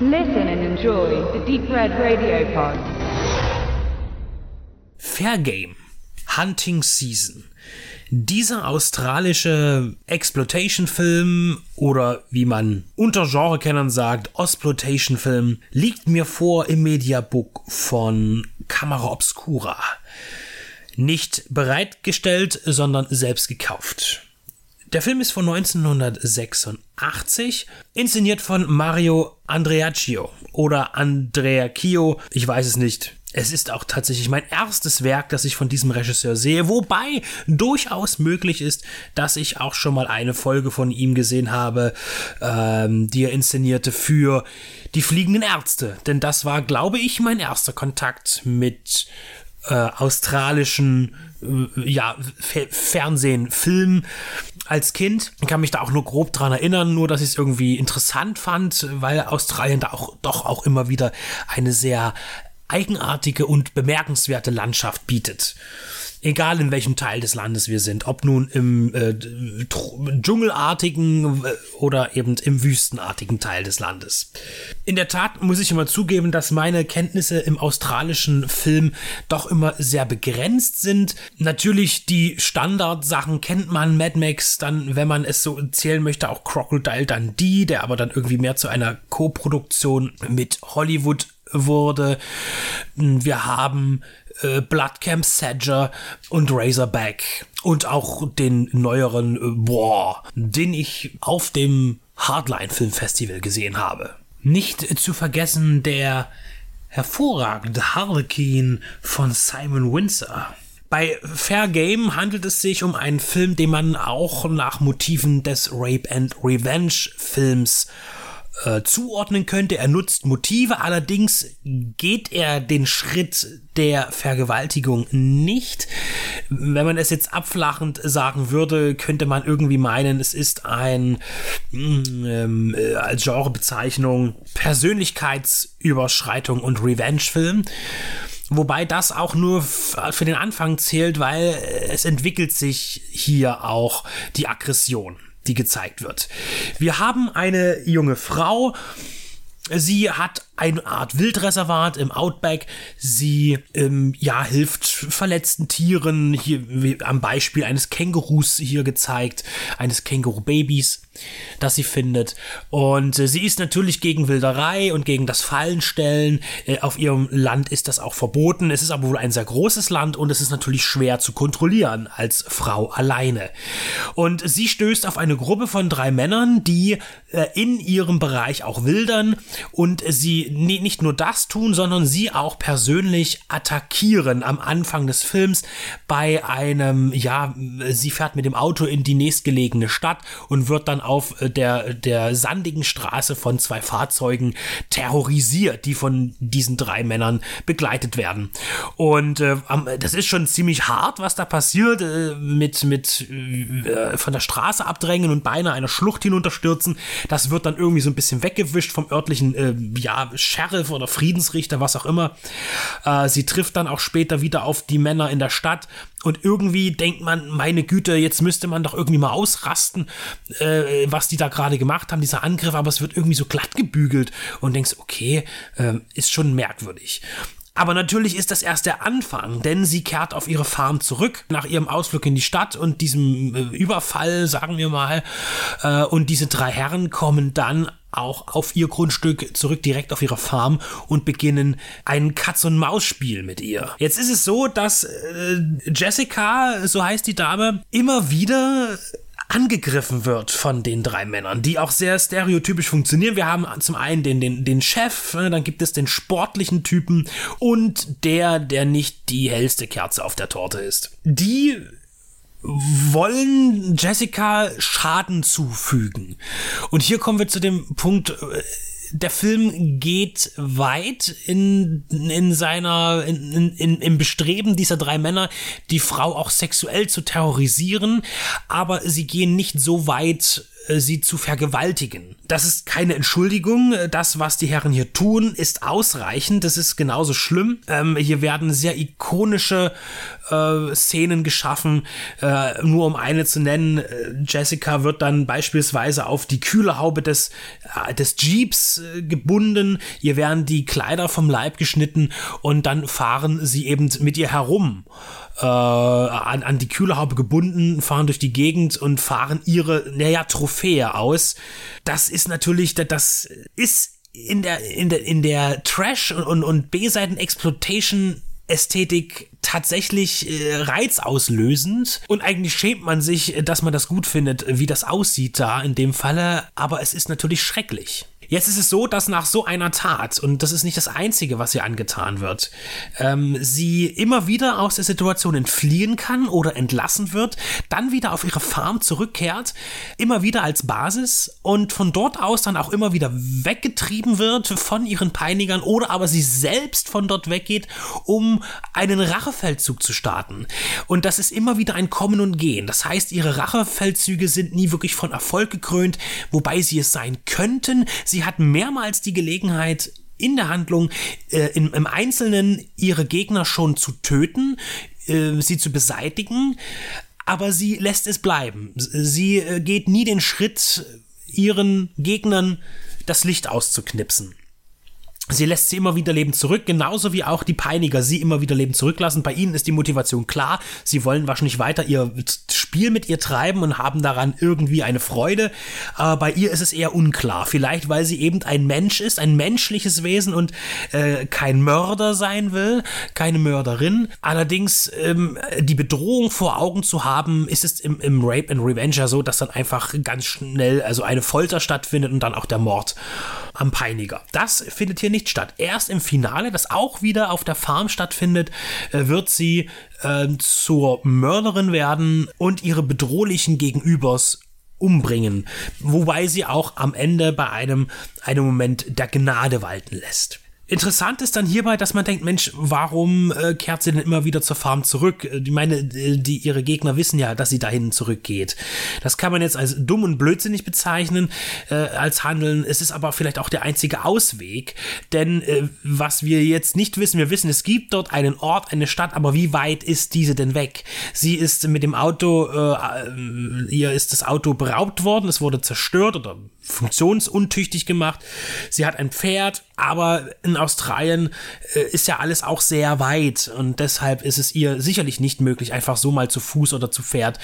Listen and enjoy the Deep Red Radio Pod. Fair Game. Hunting Season. Dieser australische Exploitation-Film oder wie man unter Genrekennern sagt, Osploitation-Film liegt mir vor im Mediabook von Camera Obscura. Nicht bereitgestellt, sondern selbst gekauft. Der Film ist von 1986, inszeniert von Mario Andreacchio oder Andreacchio, ich weiß es nicht. Es ist auch tatsächlich mein erstes Werk, das ich von diesem Regisseur sehe, wobei durchaus möglich ist, dass ich auch schon mal eine Folge von ihm gesehen habe, ähm, die er inszenierte für die fliegenden Ärzte. Denn das war, glaube ich, mein erster Kontakt mit äh, australischen äh, ja, Fernsehen, Film als Kind. Ich kann mich da auch nur grob dran erinnern, nur dass ich es irgendwie interessant fand, weil Australien da auch doch auch immer wieder eine sehr eigenartige und bemerkenswerte Landschaft bietet. Egal in welchem Teil des Landes wir sind, ob nun im äh, dschungelartigen äh, oder eben im wüstenartigen Teil des Landes. In der Tat muss ich immer zugeben, dass meine Kenntnisse im australischen Film doch immer sehr begrenzt sind. Natürlich die Standardsachen kennt man, Mad Max, dann, wenn man es so zählen möchte, auch Crocodile Dundee, der aber dann irgendwie mehr zu einer Co-Produktion mit Hollywood wurde. Wir haben äh, Bloodcamp Sadger und Razorback und auch den neueren äh, War, den ich auf dem Hardline Filmfestival gesehen habe. Nicht zu vergessen der hervorragende Harlequin von Simon Windsor. Bei Fair Game handelt es sich um einen Film, den man auch nach Motiven des Rape and Revenge Films zuordnen könnte. Er nutzt Motive, allerdings geht er den Schritt der Vergewaltigung nicht. Wenn man es jetzt abflachend sagen würde, könnte man irgendwie meinen, es ist ein mm, ähm, äh, als Genrebezeichnung Persönlichkeitsüberschreitung und Revenge-Film. Wobei das auch nur für den Anfang zählt, weil es entwickelt sich hier auch die Aggression die gezeigt wird. Wir haben eine junge Frau, Sie hat eine Art Wildreservat im Outback. Sie ähm, ja hilft verletzten Tieren. Hier am Beispiel eines Kängurus hier gezeigt, eines Känguru-Babys, das sie findet. Und äh, sie ist natürlich gegen Wilderei und gegen das Fallenstellen. Äh, auf ihrem Land ist das auch verboten. Es ist aber wohl ein sehr großes Land und es ist natürlich schwer zu kontrollieren als Frau alleine. Und sie stößt auf eine Gruppe von drei Männern, die äh, in ihrem Bereich auch wildern und sie nicht nur das tun, sondern sie auch persönlich attackieren am Anfang des Films bei einem, ja, sie fährt mit dem Auto in die nächstgelegene Stadt und wird dann auf der, der sandigen Straße von zwei Fahrzeugen terrorisiert, die von diesen drei Männern begleitet werden. Und äh, das ist schon ziemlich hart, was da passiert, äh, mit, mit äh, von der Straße abdrängen und beinahe einer Schlucht hinunterstürzen. Das wird dann irgendwie so ein bisschen weggewischt vom örtlichen äh, ja, Sheriff oder Friedensrichter, was auch immer. Äh, sie trifft dann auch später wieder auf die Männer in der Stadt und irgendwie denkt man, meine Güte, jetzt müsste man doch irgendwie mal ausrasten, äh, was die da gerade gemacht haben, dieser Angriff, aber es wird irgendwie so glatt gebügelt und denkst, okay, äh, ist schon merkwürdig. Aber natürlich ist das erst der Anfang, denn sie kehrt auf ihre Farm zurück nach ihrem Ausflug in die Stadt und diesem äh, Überfall, sagen wir mal. Äh, und diese drei Herren kommen dann auch auf ihr Grundstück zurück direkt auf ihre Farm und beginnen ein Katz-und-Maus-Spiel mit ihr. Jetzt ist es so, dass äh, Jessica, so heißt die Dame, immer wieder angegriffen wird von den drei Männern, die auch sehr stereotypisch funktionieren. Wir haben zum einen den, den, den Chef, ne, dann gibt es den sportlichen Typen und der, der nicht die hellste Kerze auf der Torte ist. Die wollen Jessica Schaden zufügen. Und hier kommen wir zu dem Punkt, äh, der Film geht weit in, in seiner, in, in, im Bestreben dieser drei Männer, die Frau auch sexuell zu terrorisieren, aber sie gehen nicht so weit, äh, sie zu vergewaltigen. Das ist keine Entschuldigung. Das, was die Herren hier tun, ist ausreichend. Das ist genauso schlimm. Ähm, hier werden sehr ikonische äh, Szenen geschaffen. Äh, nur um eine zu nennen, äh, Jessica wird dann beispielsweise auf die Kühlerhaube des, äh, des Jeeps äh, gebunden. Ihr werden die Kleider vom Leib geschnitten und dann fahren sie eben mit ihr herum äh, an, an die Kühlerhaube gebunden, fahren durch die Gegend und fahren ihre, naja, Trophäe aus. Das ist natürlich, das ist in der, in der, in der Trash- und, und B-Seiten-Exploitation Ästhetik tatsächlich äh, reizauslösend und eigentlich schämt man sich, dass man das gut findet, wie das aussieht da in dem Falle, aber es ist natürlich schrecklich. Jetzt ist es so, dass nach so einer Tat, und das ist nicht das Einzige, was ihr angetan wird, ähm, sie immer wieder aus der Situation entfliehen kann oder entlassen wird, dann wieder auf ihre Farm zurückkehrt, immer wieder als Basis und von dort aus dann auch immer wieder weggetrieben wird von ihren Peinigern oder aber sie selbst von dort weggeht, um einen Rachefeldzug zu starten. Und das ist immer wieder ein Kommen und Gehen. Das heißt, ihre Rachefeldzüge sind nie wirklich von Erfolg gekrönt, wobei sie es sein könnten. Sie hat mehrmals die Gelegenheit, in der Handlung äh, im, im, Einzelnen ihre Gegner schon zu töten, äh, sie zu beseitigen, aber sie lässt es bleiben. Sie äh, geht nie den Schritt, ihren Gegnern das Licht auszuknipsen. Sie lässt sie immer wieder leben zurück, genauso wie auch die Peiniger sie immer wieder leben zurücklassen. Bei ihnen ist die Motivation klar. Sie wollen wahrscheinlich weiter ihr Spiel mit ihr treiben und haben daran irgendwie eine Freude. Aber bei ihr ist es eher unklar. Vielleicht, weil sie eben ein Mensch ist, ein menschliches Wesen und äh, kein Mörder sein will, keine Mörderin. Allerdings ähm, die Bedrohung vor Augen zu haben, ist es im, im Rape and Revenge ja so, dass dann einfach ganz schnell also eine Folter stattfindet und dann auch der Mord am Peiniger. Das findet hier nicht statt. Erst im Finale, das auch wieder auf der Farm stattfindet, äh, wird sie äh, zur Mörderin werden und ihre bedrohlichen Gegenübers umbringen. Wobei sie auch am Ende bei einem, einem Moment der Gnade walten lässt. Interessant ist dann hierbei, dass man denkt, Mensch, warum äh, kehrt sie denn immer wieder zur Farm zurück? Ich meine, die, ihre Gegner wissen ja, dass sie dahin zurückgeht. Das kann man jetzt als dumm und blödsinnig bezeichnen, äh, als Handeln. Es ist aber vielleicht auch der einzige Ausweg, denn äh, was wir jetzt nicht wissen, wir wissen, es gibt dort einen Ort, eine Stadt, aber wie weit ist diese denn weg? Sie ist mit dem Auto, äh, äh ihr ist das Auto beraubt worden, es wurde zerstört oder funktionsuntüchtig gemacht. Sie hat ein Pferd, aber in Australien äh, ist ja alles auch sehr weit und deshalb ist es ihr sicherlich nicht möglich, einfach so mal zu Fuß oder zu Pferd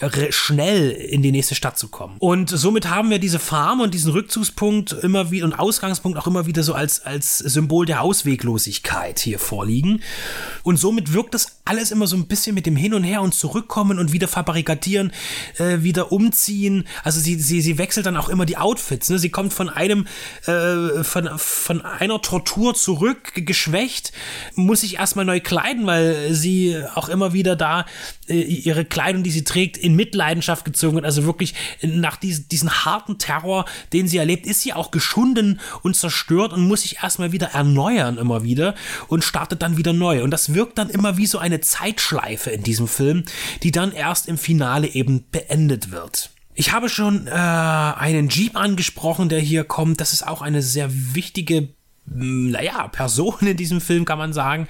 äh, schnell in die nächste Stadt zu kommen. Und somit haben wir diese Farm und diesen Rückzugspunkt immer wieder und Ausgangspunkt auch immer wieder so als, als Symbol der Ausweglosigkeit hier vorliegen. Und somit wirkt das alles immer so ein bisschen mit dem Hin und Her und Zurückkommen und wieder verbarrikadieren, äh, wieder umziehen. Also sie, sie, sie wechselt dann auch immer die Outfits. Ne? Sie kommt von einem, äh, von, von einer Tortur zurück, geschwächt, muss sich erstmal neu kleiden, weil sie auch immer wieder da äh, ihre Kleidung, die sie trägt, in Mitleidenschaft gezogen wird. Also wirklich nach diesen, diesen harten Terror, den sie erlebt, ist sie auch geschunden und zerstört und muss sich erstmal wieder erneuern, immer wieder und startet dann wieder neu. Und das wirkt dann immer wie so eine Zeitschleife in diesem Film, die dann erst im Finale eben beendet wird. Ich habe schon äh, einen Jeep angesprochen, der hier kommt. Das ist auch eine sehr wichtige naja, Person in diesem Film, kann man sagen.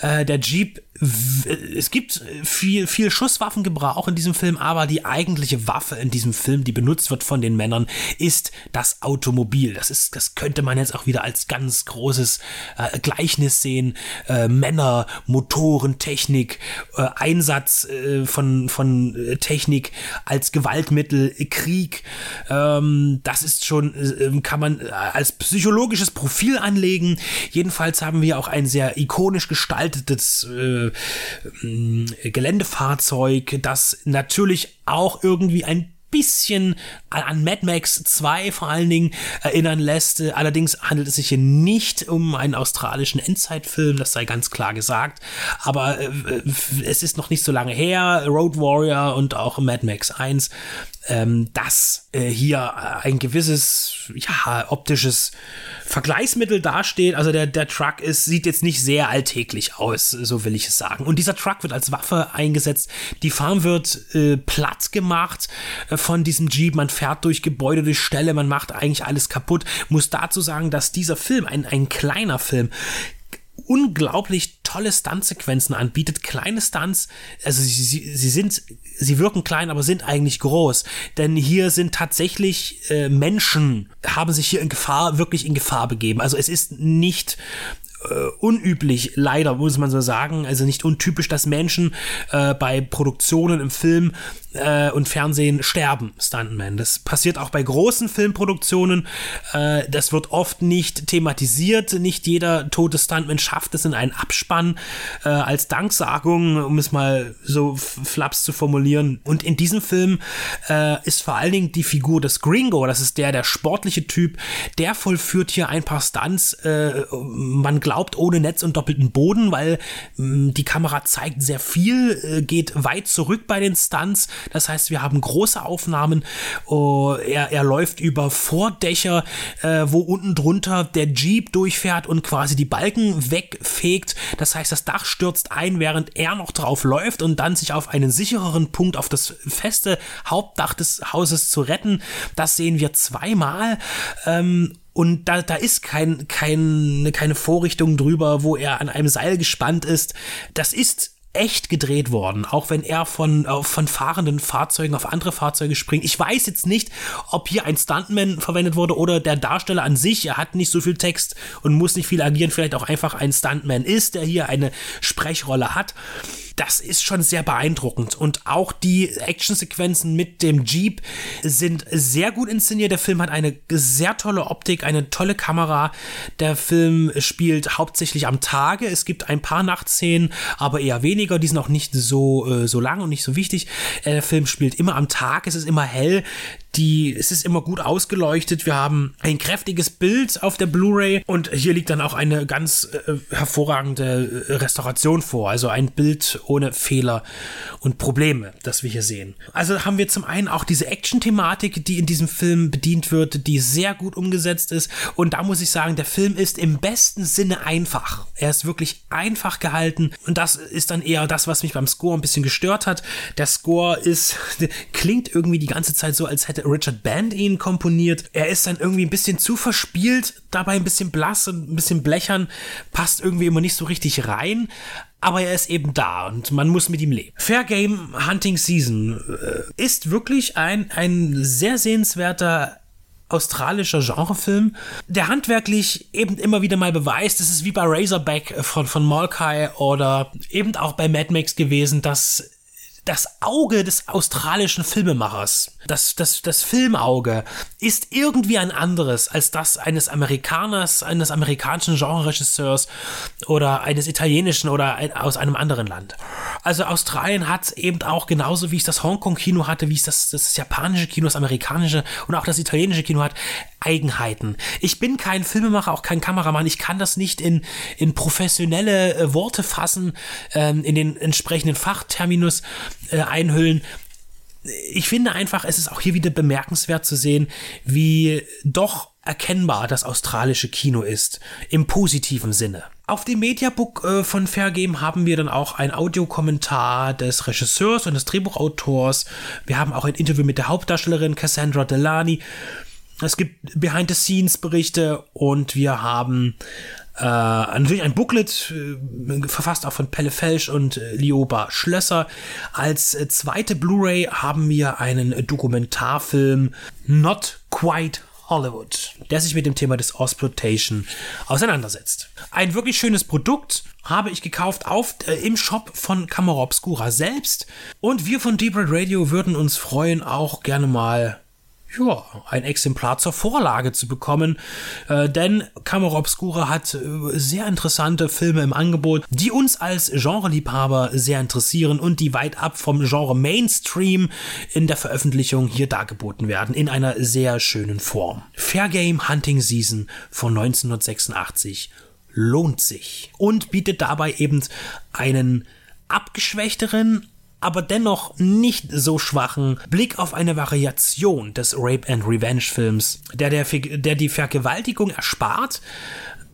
Äh, der Jeep es gibt viel, viel Schusswaffengebrauch in diesem Film, aber die eigentliche Waffe in diesem Film, die benutzt wird von den Männern, ist das Automobil. Das ist, das könnte man jetzt auch wieder als ganz großes äh, Gleichnis sehen. Äh, Männer, Motoren, Technik, äh, Einsatz äh, von, von äh, Technik als Gewaltmittel, Krieg. Ähm, das ist schon, äh, kann man als psychologisches Profil anlegen. Jedenfalls haben wir auch ein sehr ikonisch gestaltetes äh, Geländefahrzeug, das natürlich auch irgendwie ein bisschen an Mad Max 2 vor allen Dingen erinnern lässt. Allerdings handelt es sich hier nicht um einen australischen Endzeitfilm, das sei ganz klar gesagt. Aber äh, es ist noch nicht so lange her. Road Warrior und auch Mad Max 1. Ähm, das äh, hier ein gewisses ja, optisches Vergleichsmittel dasteht. Also der, der Truck ist, sieht jetzt nicht sehr alltäglich aus, so will ich es sagen. Und dieser Truck wird als Waffe eingesetzt. Die Farm wird äh, platt gemacht äh, von diesem Jeep. Man fährt durch Gebäude, durch Ställe, man macht eigentlich alles kaputt. Muss dazu sagen, dass dieser Film, ein, ein kleiner Film, unglaublich tolle Stuntsequenzen anbietet. Kleine Stunts, also sie, sie, sind, sie wirken klein, aber sind eigentlich groß. Denn hier sind tatsächlich äh, Menschen, haben sich hier in Gefahr, wirklich in Gefahr begeben. Also es ist nicht äh, unüblich, leider muss man so sagen, also nicht untypisch, dass Menschen äh, bei Produktionen im Film äh, und Fernsehen sterben, Stuntmen. Das passiert auch bei großen Filmproduktionen. Äh, das wird oft nicht thematisiert. Nicht jeder tote Stuntman schafft es in einen Abspann äh, als Danksagung, um es mal so flaps zu formulieren. Und in diesem Film äh, ist vor allen Dingen die Figur des Gringo, das ist der, der sportliche Typ, der vollführt hier ein paar Stunts. Äh, man glaubt ohne Netz und doppelten Boden, weil mh, die Kamera zeigt sehr viel, äh, geht weit zurück bei den Stunts. Das heißt, wir haben große Aufnahmen. Oh, er, er läuft über Vordächer, äh, wo unten drunter der Jeep durchfährt und quasi die Balken wegfegt. Das heißt, das Dach stürzt ein, während er noch drauf läuft und dann sich auf einen sichereren Punkt auf das feste Hauptdach des Hauses zu retten. Das sehen wir zweimal. Ähm, und da, da ist kein, kein, keine Vorrichtung drüber, wo er an einem Seil gespannt ist. Das ist echt gedreht worden, auch wenn er von, äh, von fahrenden Fahrzeugen auf andere Fahrzeuge springt. Ich weiß jetzt nicht, ob hier ein Stuntman verwendet wurde oder der Darsteller an sich. Er hat nicht so viel Text und muss nicht viel agieren, vielleicht auch einfach ein Stuntman ist, der hier eine Sprechrolle hat das ist schon sehr beeindruckend. Und auch die Actionsequenzen mit dem Jeep sind sehr gut inszeniert. Der Film hat eine sehr tolle Optik, eine tolle Kamera. Der Film spielt hauptsächlich am Tage. Es gibt ein paar Nachtszenen, aber eher weniger. Die sind auch nicht so, äh, so lang und nicht so wichtig. Äh, der Film spielt immer am Tag. Es ist immer hell die, es ist immer gut ausgeleuchtet. Wir haben ein kräftiges Bild auf der Blu-ray und hier liegt dann auch eine ganz äh, hervorragende äh, Restauration vor. Also ein Bild ohne Fehler und Probleme, das wir hier sehen. Also haben wir zum einen auch diese Action-Thematik, die in diesem Film bedient wird, die sehr gut umgesetzt ist. Und da muss ich sagen, der Film ist im besten Sinne einfach. Er ist wirklich einfach gehalten und das ist dann eher das, was mich beim Score ein bisschen gestört hat. Der Score ist, klingt irgendwie die ganze Zeit so, als hätte hätte Richard Band ihn komponiert. Er ist dann irgendwie ein bisschen zu verspielt, dabei ein bisschen blass und ein bisschen blechern, passt irgendwie immer nicht so richtig rein. Aber er ist eben da und man muss mit ihm leben. Fair Game Hunting Season äh, ist wirklich ein, ein sehr sehenswerter australischer Genrefilm, der handwerklich eben immer wieder mal beweist, es ist wie bei Razorback von, von Malkai oder eben auch bei Mad Max gewesen, dass das Auge des australischen Filmemachers, das, das, das Filmauge, ist irgendwie ein anderes als das eines Amerikaners, eines amerikanischen Genreregisseurs oder eines italienischen oder ein, aus einem anderen Land. Also Australien hat eben auch genauso wie es das Hongkong-Kino hatte, wie es das, das japanische Kino, das amerikanische und auch das italienische Kino hat, Eigenheiten. Ich bin kein Filmemacher, auch kein Kameramann. Ich kann das nicht in, in professionelle äh, Worte fassen, ähm, in den entsprechenden Fachterminus äh, einhüllen. Ich finde einfach, es ist auch hier wieder bemerkenswert zu sehen, wie doch erkennbar das australische Kino ist. Im positiven Sinne. Auf dem Mediabook äh, von Fairgame haben wir dann auch ein Audiokommentar des Regisseurs und des Drehbuchautors. Wir haben auch ein Interview mit der Hauptdarstellerin Cassandra Delany. Es gibt Behind-the-Scenes-Berichte und wir haben äh, natürlich ein Booklet, äh, verfasst auch von Pelle Felsch und äh, Lioba Schlösser. Als äh, zweite Blu-ray haben wir einen Dokumentarfilm Not Quite Hollywood, der sich mit dem Thema des Ausploitation auseinandersetzt. Ein wirklich schönes Produkt habe ich gekauft auf, äh, im Shop von Camera Obscura selbst. Und wir von Deep Red Radio würden uns freuen, auch gerne mal ja, ein Exemplar zur Vorlage zu bekommen. Äh, denn Camera Obscura hat äh, sehr interessante Filme im Angebot, die uns als Genreliebhaber sehr interessieren und die weit ab vom Genre Mainstream in der Veröffentlichung hier dargeboten werden, in einer sehr schönen Form. Fair Game Hunting Season von 1986 lohnt sich und bietet dabei eben einen abgeschwächteren, aber dennoch nicht so schwachen Blick auf eine Variation des Rape and Revenge Films, der, der, der die Vergewaltigung erspart,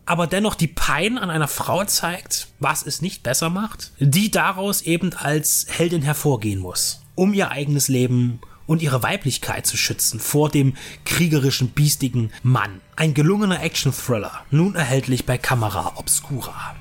aber dennoch die Pein an einer Frau zeigt, was es nicht besser macht, die daraus eben als Heldin hervorgehen muss, um ihr eigenes Leben und ihre Weiblichkeit zu schützen vor dem kriegerischen, biestigen Mann. Ein gelungener Action-Thriller, nun erhältlich bei Camera Obscura.